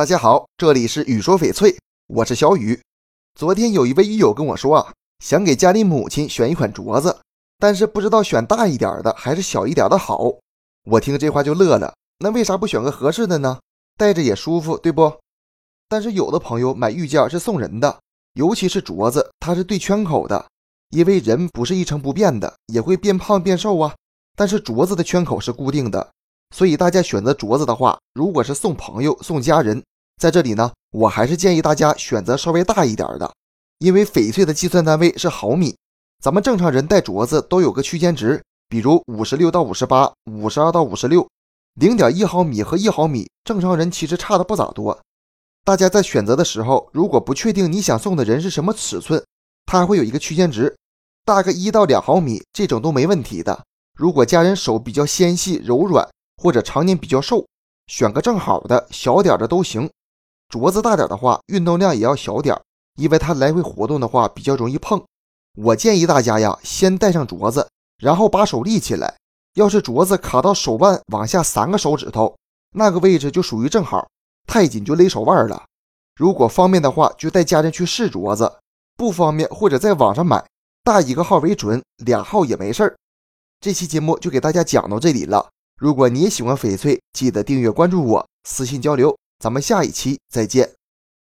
大家好，这里是雨说翡翠，我是小雨。昨天有一位玉友跟我说啊，想给家里母亲选一款镯子，但是不知道选大一点的还是小一点的好。我听这话就乐了，那为啥不选个合适的呢？戴着也舒服，对不？但是有的朋友买玉件是送人的，尤其是镯子，它是对圈口的，因为人不是一成不变的，也会变胖变瘦啊。但是镯子的圈口是固定的。所以大家选择镯子的话，如果是送朋友、送家人，在这里呢，我还是建议大家选择稍微大一点的，因为翡翠的计算单位是毫米，咱们正常人戴镯子都有个区间值，比如五十六到五十八、五十二到五十六，零点一毫米和一毫米，正常人其实差的不咋多。大家在选择的时候，如果不确定你想送的人是什么尺寸，它还会有一个区间值，大概一到两毫米这种都没问题的。如果家人手比较纤细柔软。或者常年比较瘦，选个正好的小点的都行。镯子大点的话，运动量也要小点，因为它来回活动的话比较容易碰。我建议大家呀，先戴上镯子，然后把手立起来。要是镯子卡到手腕往下三个手指头那个位置，就属于正好；太紧就勒手腕了。如果方便的话，就带家人去试镯子；不方便或者在网上买，大一个号为准，俩号也没事儿。这期节目就给大家讲到这里了。如果你也喜欢翡翠，记得订阅关注我，私信交流。咱们下一期再见。